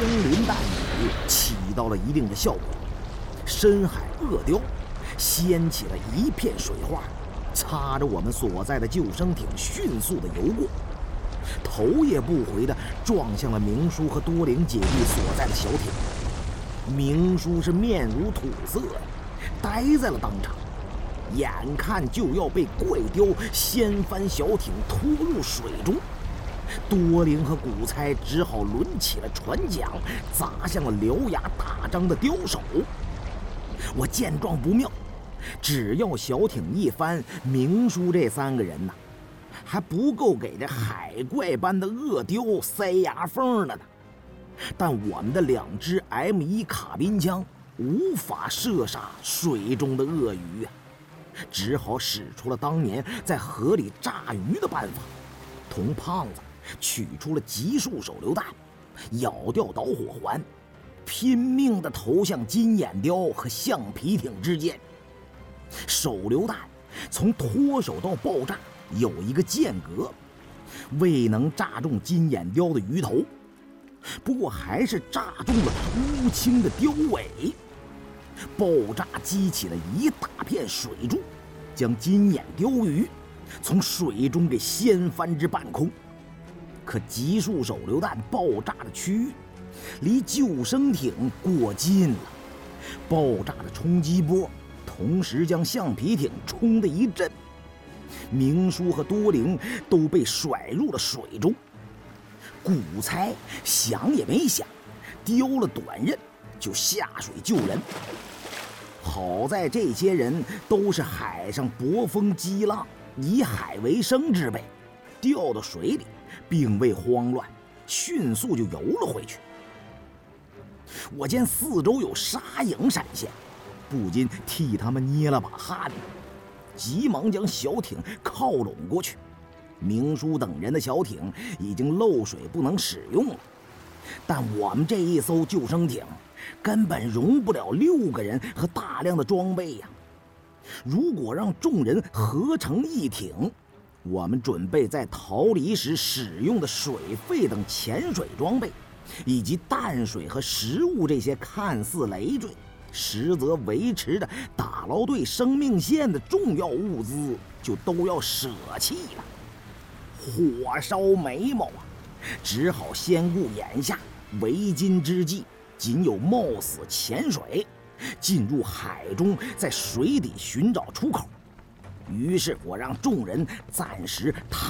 枪林弹雨起到了一定的效果，深海鳄雕掀起了一片水花，擦着我们所在的救生艇迅速的游过，头也不回的撞向了明叔和多灵姐弟所在的小艇。明叔是面如土色呀，呆在了当场，眼看就要被怪雕掀翻小艇拖入水中。多灵和古猜只好抡起了船桨，砸向了獠牙大张的雕手。我见状不妙，只要小艇一翻，明叔这三个人呐，还不够给这海怪般的鳄雕塞牙缝的呢。但我们的两支 M1 卡宾枪无法射杀水中的鳄鱼啊，只好使出了当年在河里炸鱼的办法，同胖子取出了集束手榴弹，咬掉导火环，拼命地投向金眼雕和橡皮艇之间。手榴弹从脱手到爆炸有一个间隔，未能炸中金眼雕的鱼头。不过还是炸中了乌青的雕尾，爆炸激起了一大片水柱，将金眼鲷鱼从水中给掀翻至半空。可集束手榴弹爆炸的区域离救生艇过近了，爆炸的冲击波同时将橡皮艇冲得一震，明叔和多灵都被甩入了水中。古猜想也没想，丢了短刃就下水救人。好在这些人都是海上搏风激浪、以海为生之辈，掉到水里并未慌乱，迅速就游了回去。我见四周有沙影闪现，不禁替他们捏了把汗，急忙将小艇靠拢过去。明叔等人的小艇已经漏水不能使用了，但我们这一艘救生艇根本容不了六个人和大量的装备呀！如果让众人合成一艇，我们准备在逃离时使用的水费等潜水装备，以及淡水和食物这些看似累赘，实则维持着打捞队生命线的重要物资，就都要舍弃了。火烧眉毛啊！只好先顾眼下，为今之计仅有冒死潜水，进入海中，在水底寻找出口。于是我让众人暂时踏